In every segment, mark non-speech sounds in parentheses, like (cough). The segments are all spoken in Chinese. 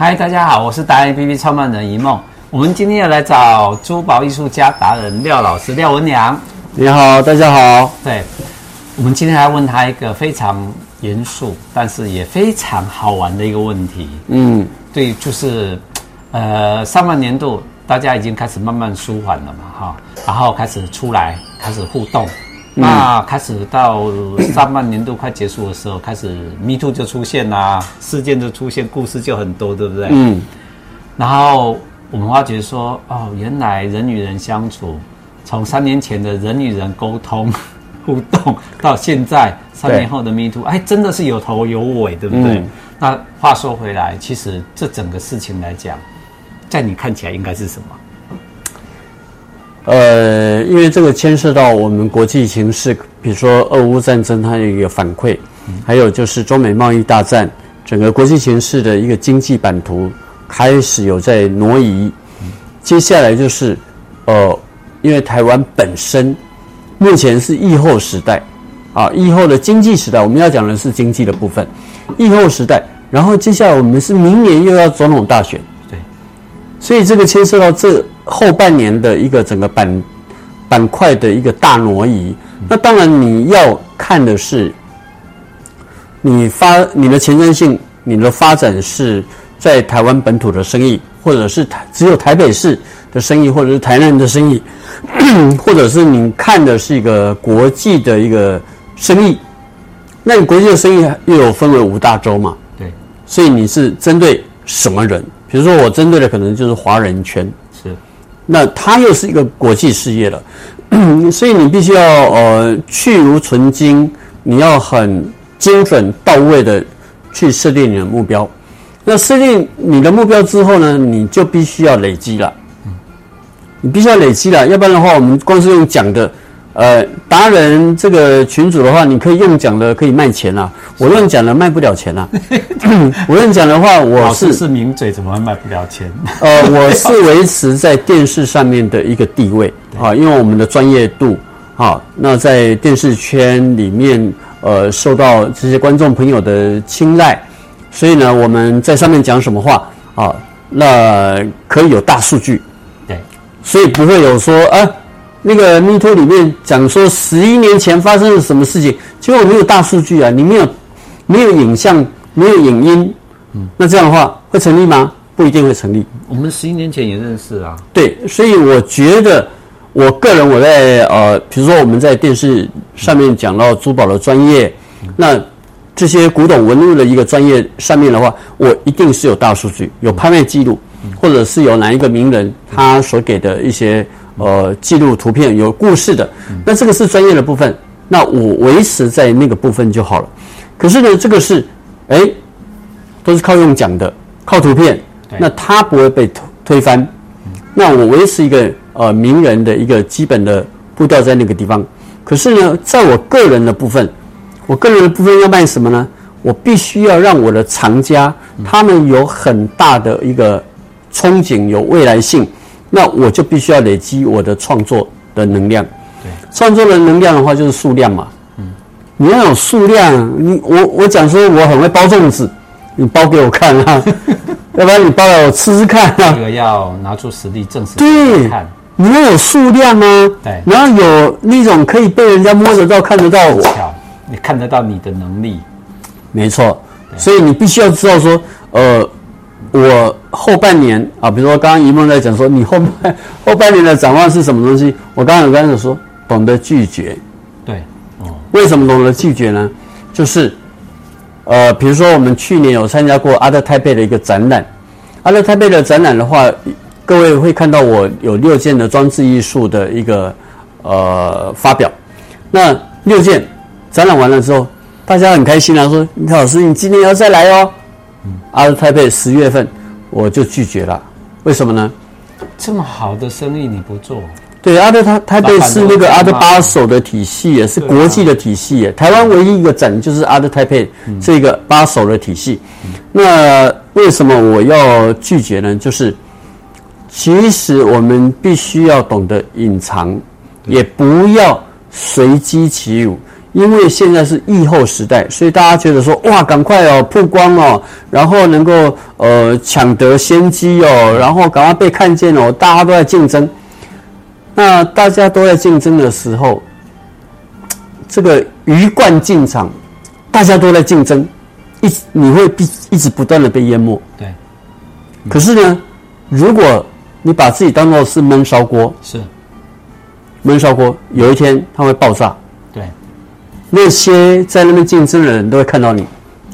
嗨，大家好，我是达人 APP 创办人一梦。我们今天要来找珠宝艺术家达人廖老师廖文良。你好，大家好。对，我们今天来问他一个非常严肃，但是也非常好玩的一个问题。嗯，对，就是呃，上半年度大家已经开始慢慢舒缓了嘛，哈，然后开始出来，开始互动。那开始到上半年度快结束的时候，开始 Me Too 就出现啦，事件就出现，故事就很多，对不对？嗯。然后我们发觉说，哦，原来人与人相处，从三年前的人与人沟通互动，到现在三年后的 Me Too，哎，真的是有头有尾，对不对？嗯。那话说回来，其实这整个事情来讲，在你看起来应该是什么？呃，因为这个牵涉到我们国际形势，比如说俄乌战争，它有一个反馈，还有就是中美贸易大战，整个国际形势的一个经济版图开始有在挪移。接下来就是，呃，因为台湾本身目前是疫后时代，啊，疫后的经济时代，我们要讲的是经济的部分，疫后时代。然后接下来我们是明年又要总统大选，所以这个牵涉到这。后半年的一个整个板板块的一个大挪移，那当然你要看的是你发你的前瞻性，你的发展是在台湾本土的生意，或者是台只有台北市的生意，或者是台南的生意，(coughs) 或者是你看的是一个国际的一个生意，那你国际的生意又有分为五大洲嘛？对，所以你是针对什么人？比如说我针对的可能就是华人圈。是那它又是一个国际事业了，(clears throat) 所以你必须要呃去如存金，你要很精准到位的去设定你的目标。那设定你的目标之后呢，你就必须要累积了，你必须要累积了，要不然的话，我们光是用讲的。呃，达人这个群主的话，你可以用讲的可以卖钱啊，我用讲的卖不了钱啊。(clears throat) 我用讲的话，我是是名嘴，怎么会卖不了钱？呃，我是维持在电视上面的一个地位啊，因为我们的专业度啊，那在电视圈里面，呃，受到这些观众朋友的青睐，所以呢，我们在上面讲什么话啊，那可以有大数据，对，所以不会有说啊。那个 Me Too 里面讲说十一年前发生了什么事情，结果没有大数据啊，你没有没有影像，没有影音，嗯，那这样的话会成立吗？不一定会成立。我们十一年前也认识啊。对，所以我觉得，我个人我在呃，比如说我们在电视上面讲到珠宝的专业，那这些古董文物的一个专业上面的话，我一定是有大数据，有拍卖记录，或者是有哪一个名人他所给的一些。呃，记录图片有故事的，那这个是专业的部分，那我维持在那个部分就好了。可是呢，这个是，哎，都是靠用讲的，靠图片，那它不会被推推翻。那我维持一个呃名人的一个基本的步调在那个地方。可是呢，在我个人的部分，我个人的部分要卖什么呢？我必须要让我的藏家他们有很大的一个憧憬，有未来性。那我就必须要累积我的创作的能量，对，创作的能量的话就是数量嘛，嗯，你要有数量，你我我讲说我很会包粽子，你包给我看啊，(laughs) 要不然你包来我吃吃看啊，这个要拿出实力证实，对，看，你要有数量啊，对，然后有那种可以被人家摸得到、看得到我，你看得到你的能力，没错，所以你必须要知道说，呃。我后半年啊，比如说刚刚一梦在讲说，你后半后半年的展望是什么东西？我刚刚有跟他说，懂得拒绝。对，哦，为什么懂得拒绝呢？就是，呃，比如说我们去年有参加过阿德泰贝的一个展览，阿德泰贝的展览的话，各位会看到我有六件的装置艺术的一个呃发表。那六件展览完了之后，大家很开心啊，说李老师，你今年要再来哦。阿德泰贝十月份我就拒绝了，为什么呢？这么好的生意你不做？对，阿德泰泰贝是那个阿德巴手的体系，也是国际的体系。台湾唯一一个展就是阿德泰佩这个巴手的体系。那为什么我要拒绝呢？就是其实我们必须要懂得隐藏，也不要随机起舞，因为现在是疫后时代，所以大家觉得说哇，赶快哦曝光哦，然后能够呃抢得先机哦，然后赶快被看见哦，大家都在竞争。那大家都在竞争的时候，这个鱼贯进场，大家都在竞争，一直你会必一直不断的被淹没。对。可是呢，如果你把自己当做是闷烧锅，是闷烧锅，有一天它会爆炸。对。那些在那边竞争的人都会看到你。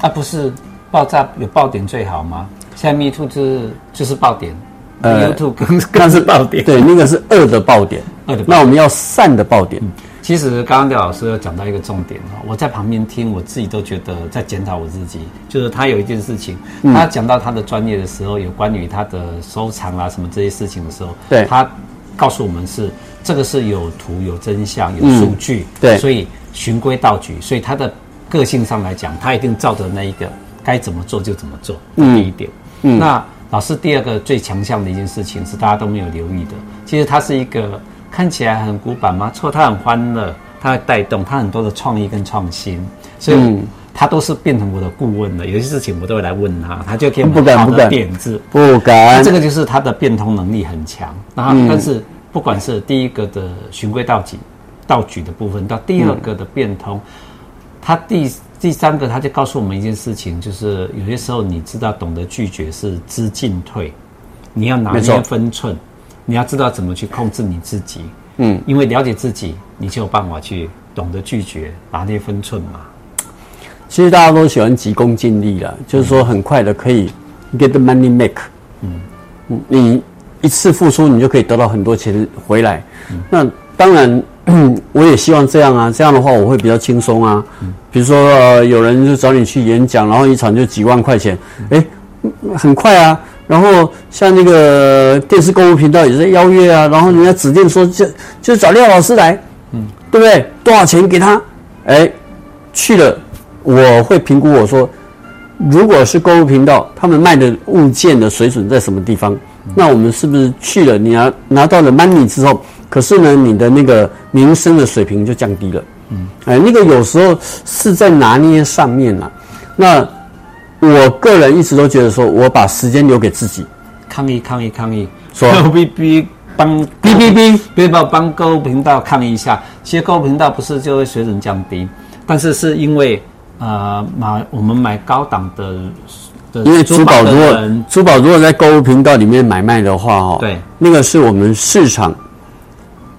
啊，不是爆炸有爆点最好吗？现在 Me Too 就是就是爆点。呃，YouTube 更更是爆点，对，那个是恶的爆点，恶的。那我们要善的爆点。其实刚刚廖老师有讲到一个重点哈，我在旁边听，我自己都觉得在检讨我自己。就是他有一件事情，他讲到他的专业的时候，有关于他的收藏啊什么这些事情的时候，对，他告诉我们是这个是有图有真相有数据，对，所以循规蹈矩，所以他的个性上来讲，他一定照着那一个该怎么做就怎么做。第一点，嗯，那。老师第二个最强项的一件事情是大家都没有留意的。其实他是一个看起来很古板吗？错，他很欢乐，他会带动他很多的创意跟创新，所以他都是变成我的顾问了。有些事情我都会来问他，他就给我们好的点子。不敢，不敢。这个就是他的变通能力很强。然后，但是不管是第一个的循规蹈矩、蹈矩的部分，到第二个的变通，他第。第三个，他就告诉我们一件事情，就是有些时候你知道懂得拒绝是知进退，你要拿捏分寸，你要知道怎么去控制你自己。嗯，因为了解自己，你就有办法去懂得拒绝，拿捏分寸嘛。其实大家都喜欢急功近利了，就是说很快的可以 get the money make。嗯，你一次付出，你就可以得到很多钱回来。嗯，那当然。(clears throat) 我也希望这样啊，这样的话我会比较轻松啊。比如说，呃，有人就找你去演讲，然后一场就几万块钱，哎，很快啊。然后像那个电视购物频道也在邀约啊，然后人家指定说就就找廖老师来，嗯，对不对？多少钱给他？哎，去了，我会评估我说，如果是购物频道，他们卖的物件的水准在什么地方？那我们是不是去了？你拿拿到了 money 之后？可是呢，你的那个民生的水平就降低了。嗯，哎，那个有时候是在拿捏上面了。那我个人一直都觉得说，我把时间留给自己。抗议，(laughs) 抗议，抗议！说哔哔帮哔 (laughs) 哔哔，(laughs) 别帮帮购物频道抗议一下。其实购物频道不是就会水准降低，但是是因为呃买我们买高档的，的因为珠宝如果珠宝如果在购物频道里面买卖的话，哦，对，那个是我们市场。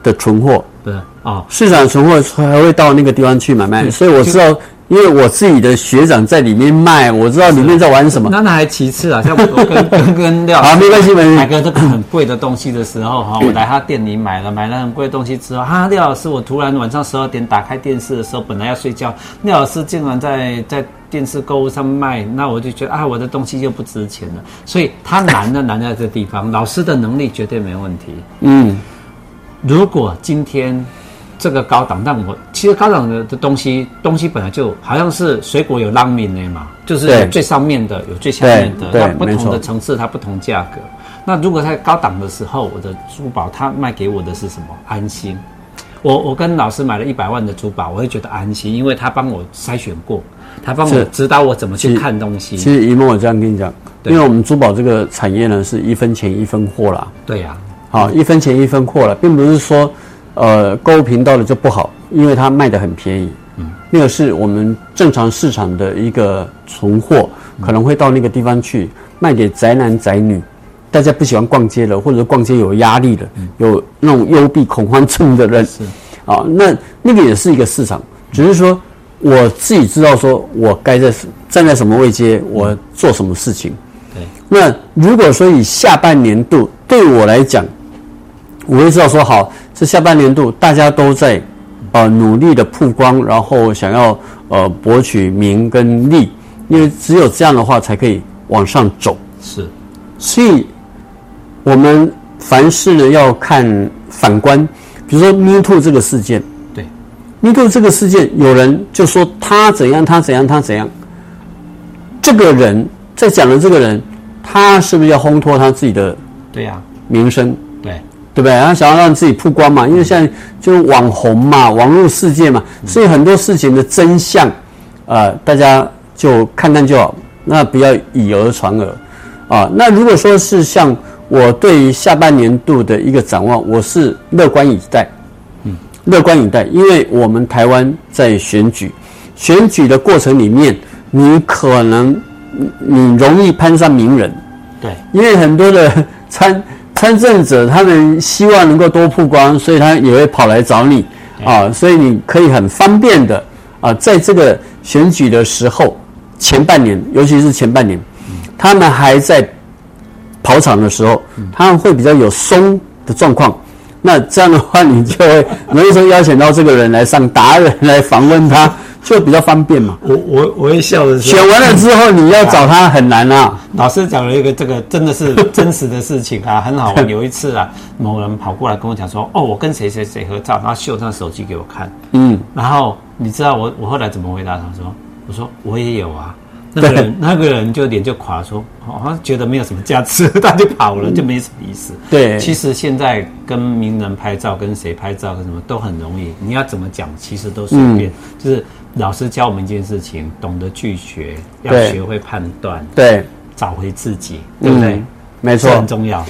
的存货，对啊，市场存货还会到那个地方去买卖，所以我知道，因为我自己的学长在里面卖，我知道里面在玩什么。那那还其次啊，像我跟 (laughs) 跟跟廖啊，没关系，没关系。买个这个很贵的东西的时候哈，(laughs) 我来他店里买了，买了很贵的东西之后，哈，廖老师，我突然晚上十二点打开电视的时候，本来要睡觉，廖老师竟然在在电视购物上卖，那我就觉得啊，我的东西就不值钱了。所以他难的难在这地方，老师的能力绝对没问题。嗯。如果今天这个高档，但我其实高档的的东西，东西本来就好像是水果有浪面的嘛，就是最上面的有最下面的，那不同的层次它不同价格。那如果在高档的时候，我的珠宝它卖给我的是什么？安心。我我跟老师买了一百万的珠宝，我会觉得安心，因为他帮我筛选过，他帮我指导我怎么去看东西。其实一梦，我这样跟你讲，因为我们珠宝这个产业呢，是一分钱一分货啦。对呀、啊。好，一分钱一分货了，并不是说，呃，购物频道的就不好，因为它卖的很便宜。嗯，那个是我们正常市场的一个存货，可能会到那个地方去卖给宅男宅女，大家不喜欢逛街了，或者逛街有压力的，有那种幽闭恐慌症的人。是，啊，那那个也是一个市场，只是说我自己知道，说我该在站在什么位阶，我做什么事情。对，那如果说以下半年度对我来讲，我也知道说好，这下半年度大家都在，呃，努力的曝光，然后想要呃博取名跟利，因为只有这样的话才可以往上走。是，所以我们凡事呢要看反观，比如说 Me Too 这个事件，对，Me Too 这个事件，有人就说他怎样，他怎样，他怎样，这个人在讲的这个人，他是不是要烘托他自己的？对呀，名声。对不对？他想要让自己曝光嘛，因为现在就是网红嘛，网络世界嘛，所以很多事情的真相，呃，大家就看看就好，那不要以讹传讹啊。那如果说是像我对于下半年度的一个展望，我是乐观以待，嗯，乐观以待，因为我们台湾在选举，选举的过程里面，你可能你容易攀上名人，对，因为很多的参。参政者他们希望能够多曝光，所以他也会跑来找你啊，所以你可以很方便的啊，在这个选举的时候前半年，尤其是前半年，他们还在跑场的时候，他们会比较有松的状况。那这样的话，你就会容易说邀请到这个人来上达人来访问他。就比较方便嘛。我我我会笑的是，选完了之后你要找他很难啊。老师讲了一个这个真的是 (laughs) 真实的事情啊，很好玩。有一次啊，某人跑过来跟我讲说：“哦，我跟谁谁谁合照。”然后秀他手机给我看。嗯。然后你知道我我后来怎么回答他说：“我说我也有啊。”那个人那个人就脸就垮说：“好像觉得没有什么价值，(laughs) 他就跑了，就没什么意思。”对。其实现在跟名人拍照，跟谁拍照，跟什么都很容易。你要怎么讲，其实都随便，就是。老师教我们一件事情：懂得拒绝，要学会判断，对，找回自己，对不对？嗯、没错，很重要。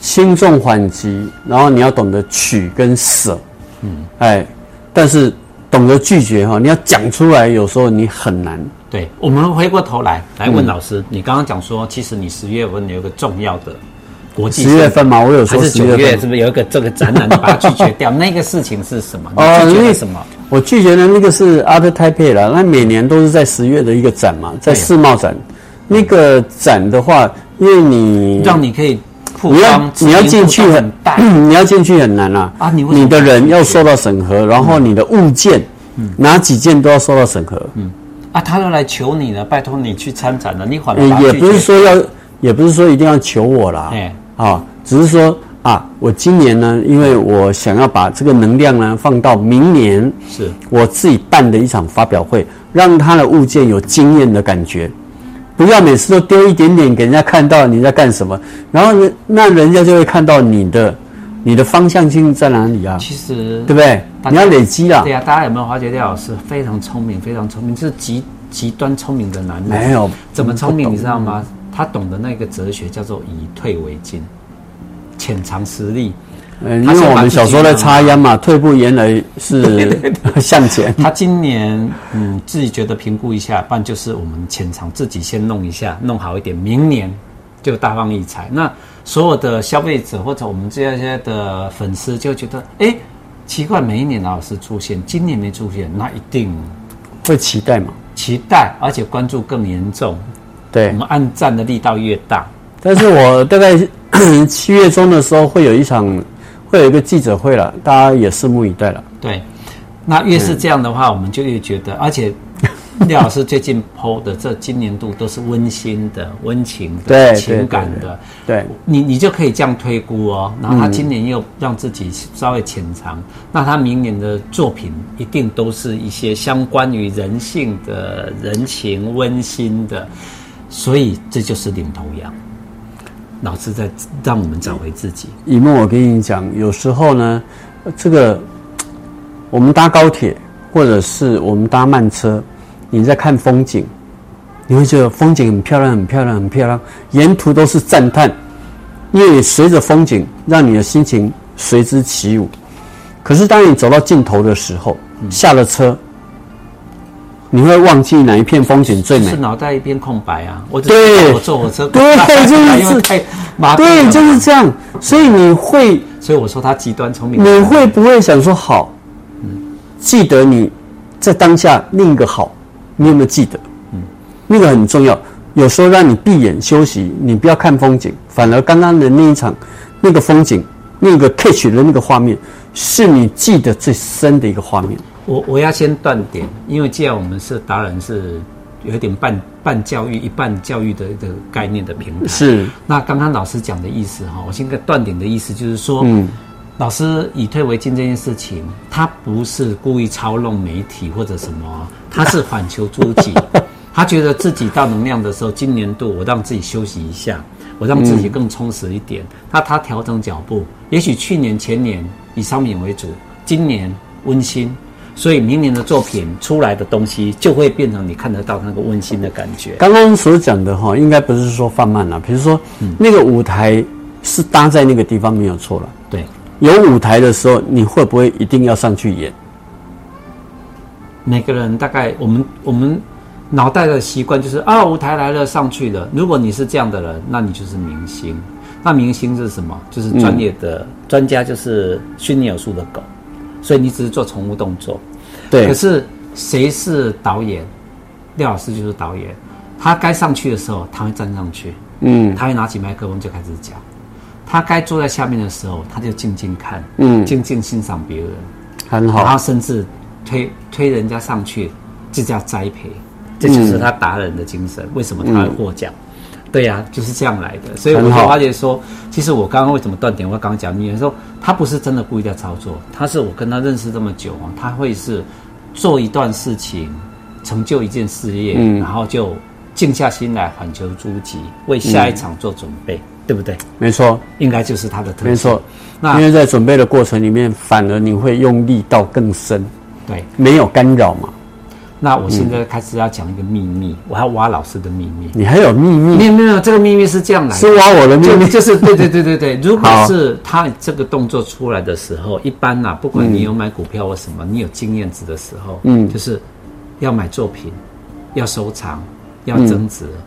轻重缓急，然后你要懂得取跟舍，嗯，哎，但是懂得拒绝哈，你要讲出来，有时候你很难。对，我们回过头来来问老师，嗯、你刚刚讲说，其实你十月份有一个重要的。国际十月份嘛，我有说十月是不是有一个这个展览，你把它拒绝掉？(laughs) 那个事情是什么？哦，拒绝什么？我拒绝的那个是 Art Taipei 了。那每年都是在十月的一个展嘛，在世贸展。那个展的话，因为你让你可以，你要你要进去很大，(clears throat) 你要进去很难啊。啊，你你的人要受到审核，然后你的物件，嗯哪几件都要受到审核。嗯，啊，他都来求你了，拜托你去参展了，你反而也不是说要，也不是说一定要求我啦。啊，只是说啊，我今年呢，因为我想要把这个能量呢放到明年，是。我自己办的一场发表会，让他的物件有惊艳的感觉，不要每次都丢一点点给人家看到你在干什么，然后人那人家就会看到你的你的方向性在哪里啊？其实对不对？你要累积啊。对呀，大家有没有发觉廖老师非常聪明，非常聪明，是极极端聪明的男人。没有，怎么聪明你知道吗？他懂得那个哲学叫做以退为进，潜藏实力。嗯，因为我们小时候在插秧嘛，退步原来是 (laughs) 向前。他今年嗯自己觉得评估一下，不然就是我们潜藏自己先弄一下，弄好一点，明年就大放异彩。那所有的消费者或者我们这些的粉丝就觉得，哎，奇怪，每一年老师出现，今年没出现，那一定会期待嘛？期待，而且关注更严重。对，我们按赞的力道越大，但是我 (laughs) 大概 (coughs) 七月中的时候会有一场，会有一个记者会了，大家也拭目以待了。对，那越是这样的话，嗯、我们就越觉得，而且 (laughs) 廖老师最近 PO 的这今年度都是温馨的、温情的、对情感的，对，你你就可以这样推估哦。然后他今年又让自己稍微潜藏，嗯、那他明年的作品一定都是一些相关于人性的、人情温馨的。所以这就是领头羊，老师在让我们找回自己。以梦，我跟你讲，有时候呢，这个我们搭高铁或者是我们搭慢车，你在看风景，你会觉得风景很漂亮，很漂亮，很漂亮，沿途都是赞叹，因为随着风景，让你的心情随之起舞。可是当你走到尽头的时候，下了车。你会忘记哪一片风景最美？是脑袋一片空白啊！我对，我坐火车，对，(laughs) 就是太麻，对，就是这样。所以你会，所以我说他极端聪明。你会不会想说好？嗯，记得你在当下另一个好，你有没有记得？嗯，那个很重要。有时候让你闭眼休息，你不要看风景，反而刚刚的那一场那个风景，那个 catch 的那个画面，是你记得最深的一个画面。我我要先断点，因为既然我们是达人，是有一点半半教育、一半教育的一个概念的平台。是。那刚刚老师讲的意思哈，我现在断点的意思就是说，嗯，老师以退为进这件事情，他不是故意操弄媒体或者什么，他是反求诸己。(laughs) 他觉得自己到能量的时候，今年度我让自己休息一下，我我让自己更充实一点。那、嗯、他调整脚步，也许去年前年以商品为主，今年温馨，所以明年的作品出来的东西就会变成你看得到那个温馨的感觉。刚刚所讲的哈，应该不是说放慢了，比如说、嗯、那个舞台是搭在那个地方没有错了。对，有舞台的时候，你会不会一定要上去演？每个人大概我们我们脑袋的习惯就是啊，舞台来了上去了。如果你是这样的人，那你就是明星。那明星是什么？就是专业的、嗯、专家，就是训练有素的狗。所以你只是做宠物动作。对。可是谁是导演？廖老师就是导演。他该上去的时候，他会站上去。嗯。他会拿起麦克风就开始讲。他该坐在下面的时候，他就静静看。嗯。静静欣赏别人。很好。然后甚至。推推人家上去，这叫栽培，这就是他达人的精神。嗯、为什么他会获奖？嗯、对呀、啊，就是这样来的。所以我就发觉说，其实我刚刚为什么断点？我刚刚讲，你说他不是真的故意在操作，他是我跟他认识这么久啊，他会是做一段事情，成就一件事业，嗯、然后就静下心来，缓求诸己，为下一场做准备。嗯对不对？没错，应该就是他的特色。没错，那因为在准备的过程里面，反而你会用力到更深。对，没有干扰嘛。那我现在开始要讲一个秘密，嗯、我要挖老师的秘密。你还有秘密？没有没有，这个秘密是这样来的，是挖我的秘密，就，就是对对对对对。(laughs) 如果是他这个动作出来的时候，一般呐、啊，不管你有买股票或什么，嗯、你有经验值的时候，嗯，就是要买作品，要收藏，要增值。嗯、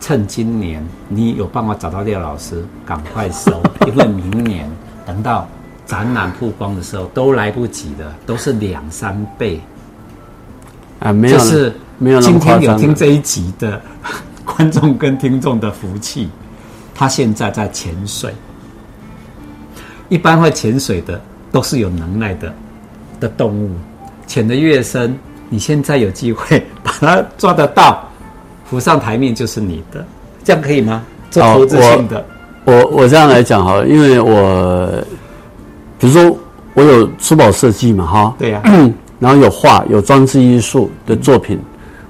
趁今年你有办法找到廖老师，赶快收，因为明年等到。展览曝光的时候都来不及的，都是两三倍啊！没有，就是没有。今天有听这一集的观众跟听众的福气，他现在在潜水。一般会潜水的都是有能耐的的动物，潜得越深，你现在有机会 (laughs) 把它抓得到，浮上台面就是你的，这样可以吗？做投资性的，我我，我这样来讲哈，因为我。比如说，我有珠宝设计嘛，哈，对呀、啊，(clears throat) 然后有画，有装置艺术的作品，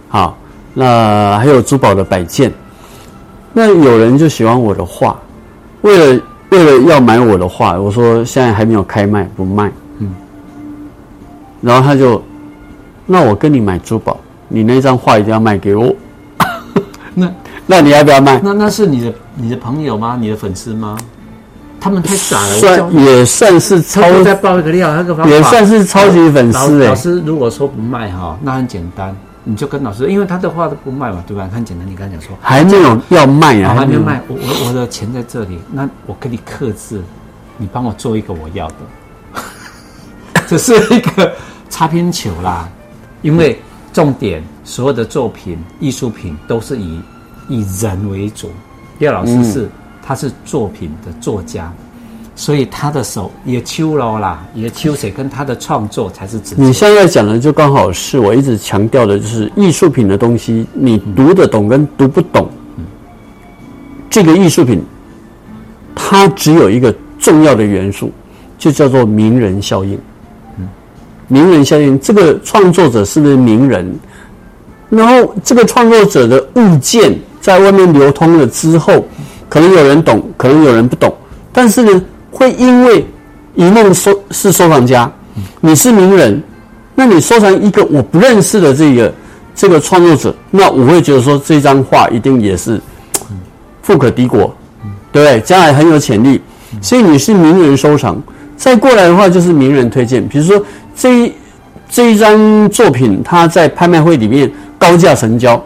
好，那还有珠宝的摆件。那有人就喜欢我的画，为了为了要买我的画，我说现在还没有开卖，不卖，嗯。然后他就，那我跟你买珠宝，你那张画一定要卖给我。那那你要不要卖？那那是你的你的朋友吗？你的粉丝吗？他们太傻了，算也算是超再爆一个料，那个方法也算是超级粉丝哎。老师如果说不卖哈，那很简单，你就跟老师，因为他的话都不卖嘛，对吧？很简单，你刚才讲说还没有要卖啊，还没有卖，我我我的钱在这里，那我给你克制，你帮我做一个我要的，(laughs) 这是一个擦边球啦。因为重点，所有的作品、艺术品都是以以人为主，廖老师是。他是作品的作家，所以他的手也秋了啦，也秋水跟他的创作才是。你现在讲的就刚好是我一直强调的，就是艺术品的东西，你读得懂跟读不懂，嗯、这个艺术品，它只有一个重要的元素，就叫做名人效应。嗯，名人效应，这个创作者是不是名人？然后这个创作者的物件在外面流通了之后。可能有人懂，可能有人不懂，但是呢，会因为一梦收是收藏家，你是名人，那你收藏一个我不认识的这个这个创作者，那我会觉得说这张画一定也是富可敌国，对不对？将来很有潜力，所以你是名人收藏，再过来的话就是名人推荐。比如说这一这一张作品，它在拍卖会里面高价成交，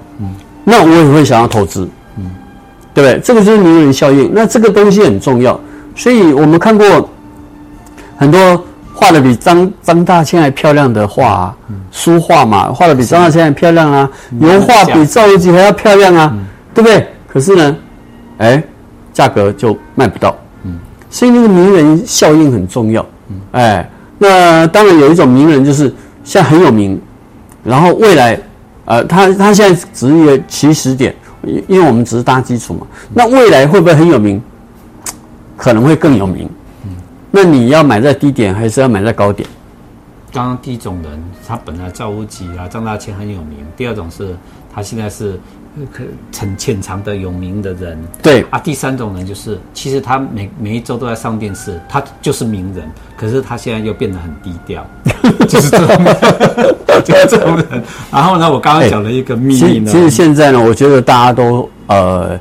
那我也会想要投资。嗯对不对？这个就是名人效应。那这个东西很重要，所以我们看过很多画的比张张大千还漂亮的画啊，书画嘛，画的比张大千还漂亮啊，油画比赵无极还要漂亮啊，对不对？可是呢，哎，价格就卖不到。嗯，所以那个名人效应很重要。嗯哎，那当然有一种名人就是现在很有名，然后未来，呃，他他现在只是一个起始点。因因为我们只是搭基础嘛，那未来会不会很有名？可能会更有名。嗯，那你要买在低点，还是要买在高点？刚刚第一种人，他本来赵无极啊、张大千很有名。第二种是他现在是可很潜藏的有名的人，对啊，第三种人就是，其实他每每一周都在上电视，他就是名人，可是他现在又变得很低调，(laughs) 就是这种，就是这种人。然后呢，我刚刚讲了一个秘密呢，其实现在呢，我觉得大家都呃，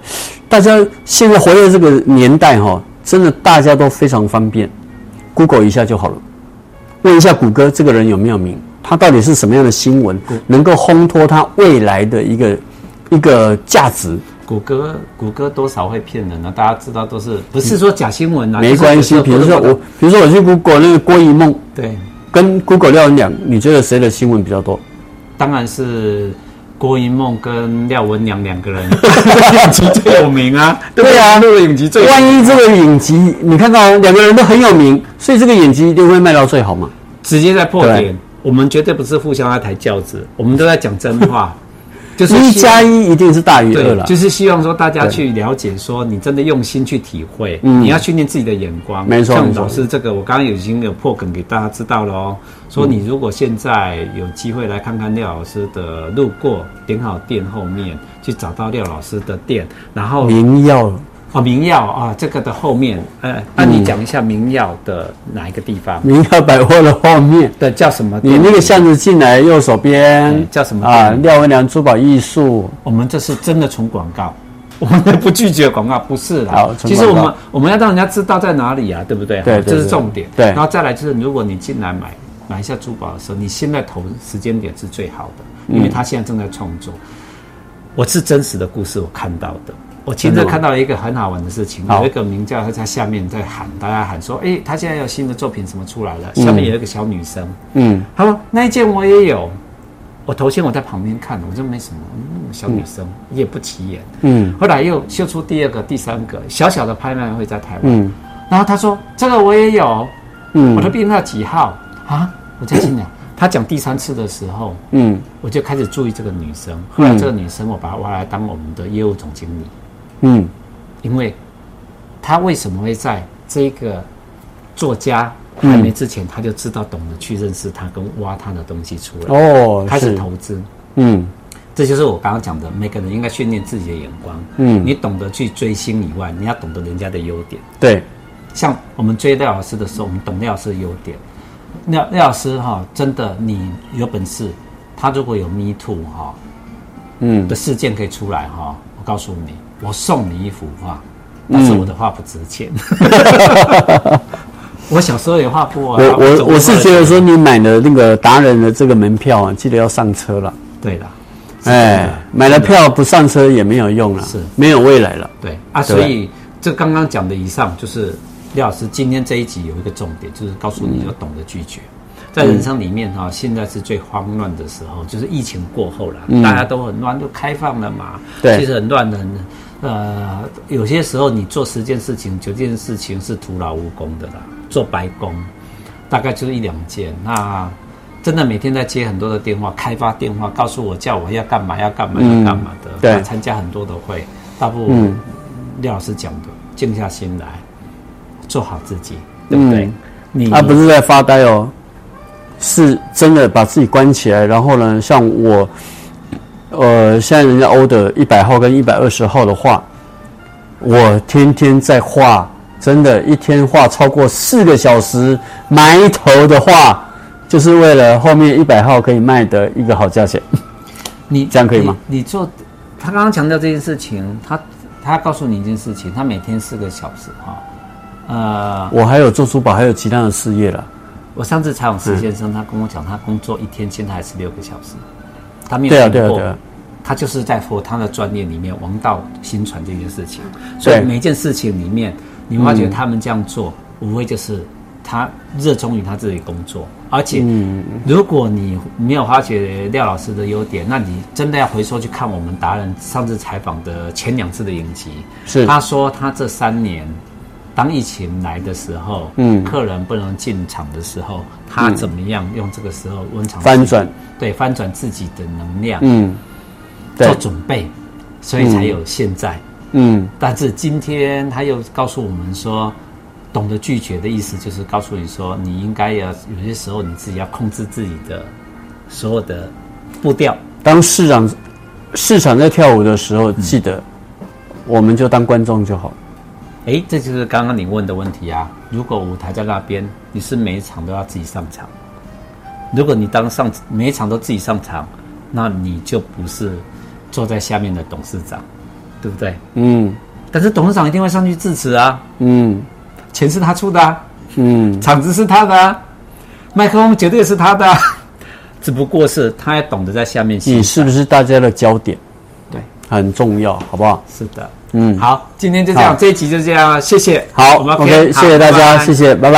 大家现在活在这个年代哈，真的大家都非常方便，Google 一下就好了，问一下谷歌这个人有没有名，他到底是什么样的新闻，能够烘托他未来的一个。一个价值，谷歌谷歌多少会骗人呢、啊？大家知道都是不是说假新闻啊？没关系，比如说我，比如说我去 Google 那个郭一梦，对，跟 Google 廖文良，你觉得谁的新闻比较多？当然是郭银梦跟廖文良两个人，(laughs) 影集最有名啊。对啊，录影集最有名、啊。万一这个影集你看到两个人都很有名，所以这个影集一定会卖到最好嘛？直接在破点，我们绝对不是互相在抬轿子，我们都在讲真话。就是一加一一定是大于二了，就是希望说大家去了解，说你真的用心去体会，你要训练自己的眼光。没错，像老师这个，我刚刚已经有破梗给大家知道了哦。说你如果现在有机会来看看廖老师的路过，点好店后面去找到廖老师的店，然后明曜。哦，明耀啊，这个的后面，呃，那、你讲一下明耀的哪一个地方？明耀百货的后面的叫什么？你那个巷子进来右手边、嗯、叫什么？啊，廖文良珠宝艺术。我们这是真的纯广告，(laughs) 我们不拒绝广告，不是啦。好，其实我们我们要让人家知道在哪里啊，对不对？对，对，对，这是重点。对，然后再来就是，如果你进来买买一下珠宝的时候，你现在投时间点是最好的，因为他现在正在创作。嗯、我是真实的故事，我看到的。我亲自看到了一个很好玩的事情，有一个名叫他在下面在喊，大家喊说：“哎、欸，他现在有新的作品什么出来了？”下面有一个小女生，嗯，他说：“那一件我也有。”我头先我在旁边看，我就没什么，嗯，小女生也不起眼，嗯。后来又秀出第二个、第三个小小的拍卖会在台湾，嗯。然后他说：“这个我也有，嗯，我的编号几号啊？”我在心想，他讲第三次的时候，嗯，我就开始注意这个女生。后来这个女生，我把她挖来当我们的业务总经理。嗯，因为他为什么会在这个作家还没之前，他就知道懂得去认识他跟挖他的东西出来哦，开始投资。嗯，这就是我刚刚讲的，每个人应该训练自己的眼光。嗯，你懂得去追星以外，你要懂得人家的优点。对，像我们追廖老师的时候，我们懂廖老师的优点。廖廖老师哈，真的，你有本事，他如果有 Me Too 哈，嗯的事件可以出来哈，我告诉你。我送你一幅画，但是我的画不值钱。嗯、(laughs) 我小时候也画过啊。我我我是觉得说，你买了那个达人的这个门票啊，记得要上车了。对了，哎，买了票不上车也没有用了，是没有未来了。对啊，所以这刚刚讲的以上，就是廖老师今天这一集有一个重点，就是告诉你要懂得拒绝。在人生里面哈，现在是最慌乱的时候，就是疫情过后了，大家都很乱，都开放了嘛。对，其实很乱的很。呃，有些时候你做十件事情，九件事情是徒劳无功的啦，做白工，大概就是一两件。那真的每天在接很多的电话，开发电话，告诉我叫我要干嘛，要干嘛，要干嘛的。对，参加很多的会，大部分廖老师讲的，静下心来，做好自己，对不对？你他不是在发呆哦，是真的把自己关起来，然后呢，像我。呃，现在人家 order 一百号跟一百二十号的话，我天天在画，真的，一天画超过四个小时，埋头的画，就是为了后面一百号可以卖的一个好价钱。你这样可以吗？你，你做，他刚刚强调这件事情，他他告诉你一件事情，他每天四个小时哈，呃，我还有做珠宝，还有其他的事业了。我上次采访石先生，他跟我讲，他工作一天现在还是六个小时。他没有对啊，对啊，对啊，他就是在佛他的专业里面王道新传这件事情，所以每一件事情里面，你发觉他们这样做，无非就是他热衷于他自己工作，而且，如果你没有发觉廖老师的优点，那你真的要回头去看我们达人上次采访的前两次的影集，是。他说他这三年。当疫情来的时候，嗯，客人不能进场的时候，他怎么样用这个时候温场翻转？对，翻转自己的能量，嗯，做准备，所以才有现在，嗯。但是今天他又告诉我们说，懂得拒绝的意思就是告诉你说，你应该要有些时候你自己要控制自己的所有的步调。当市场市场在跳舞的时候，记得、嗯、我们就当观众就好。哎，这就是刚刚你问的问题啊！如果舞台在那边，你是每一场都要自己上场。如果你当上每一场都自己上场，那你就不是坐在下面的董事长，对不对？嗯。但是董事长一定会上去致辞啊。嗯。钱是他出的啊。嗯。场子是他的啊。麦克风绝对是他的啊。(laughs) 只不过是他也懂得在下面。你是不是大家的焦点？对，很重要，好不好？是的。嗯，好，今天就这样，这一集就这样，谢谢。好，OK，谢谢大家，谢谢，拜拜。